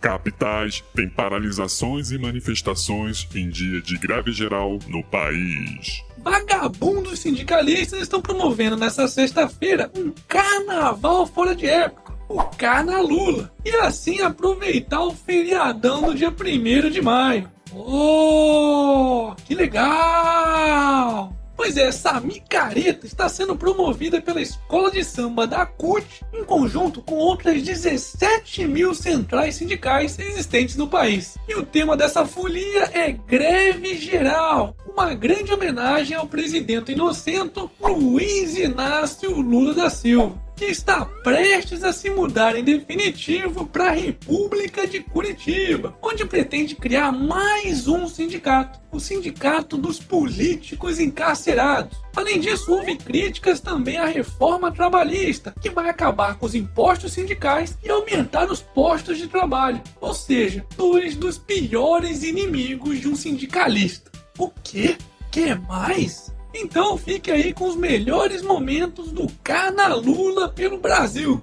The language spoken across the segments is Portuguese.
capitais têm paralisações e manifestações em dia de greve geral no país. Vagabundos sindicalistas estão promovendo nesta sexta-feira um carnaval fora de época, o Carna Lula, e assim aproveitar o feriadão do dia 1 de maio. Oh, que legal! Pois é, essa micareta está sendo promovida pela Escola de Samba da CUT, em conjunto com outras 17 mil centrais sindicais existentes no país. E o tema dessa folia é Greve Geral, uma grande homenagem ao presidente inocente Luiz Inácio Lula da Silva que está prestes a se mudar em definitivo para a República de Curitiba, onde pretende criar mais um sindicato, o Sindicato dos Políticos Encarcerados. Além disso, houve críticas também à reforma trabalhista, que vai acabar com os impostos sindicais e aumentar os postos de trabalho, ou seja, dois dos piores inimigos de um sindicalista. O quê? Quer mais? Então fique aí com os melhores momentos do Carna Lula pelo Brasil.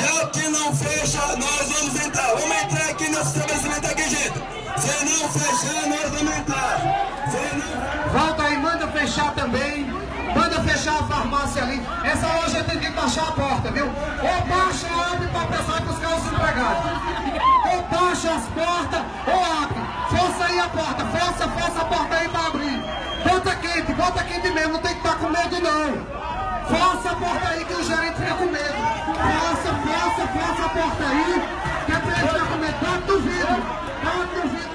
Já que não fecha, nós vamos entrar. Vamos entrar aqui nesse estabelecimento aqui, gente. Se não fechar, nós vamos entrar. Não... Volta aí, manda fechar também. Manda fechar a farmácia ali. Essa loja tem que baixar a porta, viu? Ou baixa ou abre para pensar que os carros empregados. Ou baixa as portas ou abre. Força aí a porta, força, força a porta aí para abrir. Bota quente, bota quente mesmo, não tem com Força a porta aí que o gerente fica com medo. Força, força, força a porta aí. Que é pra ele com medo. Bota o vidro. Bota o vidro.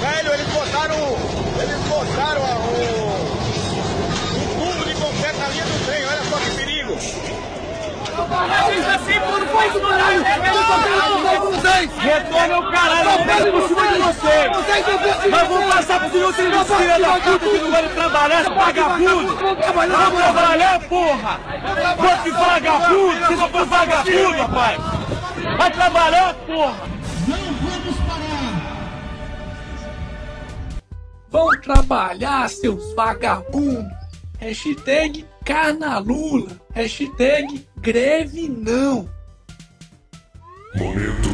Velho, eles botaram. Eles botaram a- o. O tubo de concreto na linha do trem, olha só que perigo. assim, pô, não faz isso, vocês! Retorna o caralho, eu pego por cima de vocês! Nós vamos passar por cima dos filhos da puta que não vai trabalhar, vagabundo! Vamos trabalhar, porra! Que vagabundo? Você não foi vagabundo, rapaz! Vai trabalhar, porra! Vão trabalhar, seus vagabundos! Hashtag Carnalula. Hashtag greve não. Momento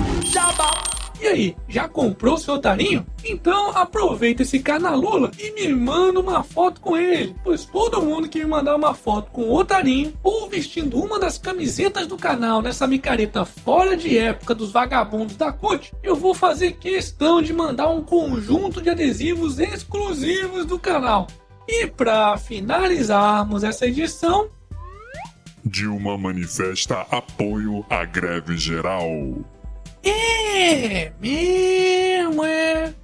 E aí, já comprou seu otarinho? Então aproveita esse Carnalula e me manda uma foto com ele. Pois todo mundo que me mandar uma foto com o otarinho ou vestindo uma das camisetas do canal nessa micareta fora de época dos vagabundos da CUT, eu vou fazer questão de mandar um conjunto de adesivos exclusivos do canal. E para finalizarmos essa edição, Dilma manifesta apoio à greve geral. É mesmo, é.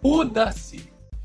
Foda-se.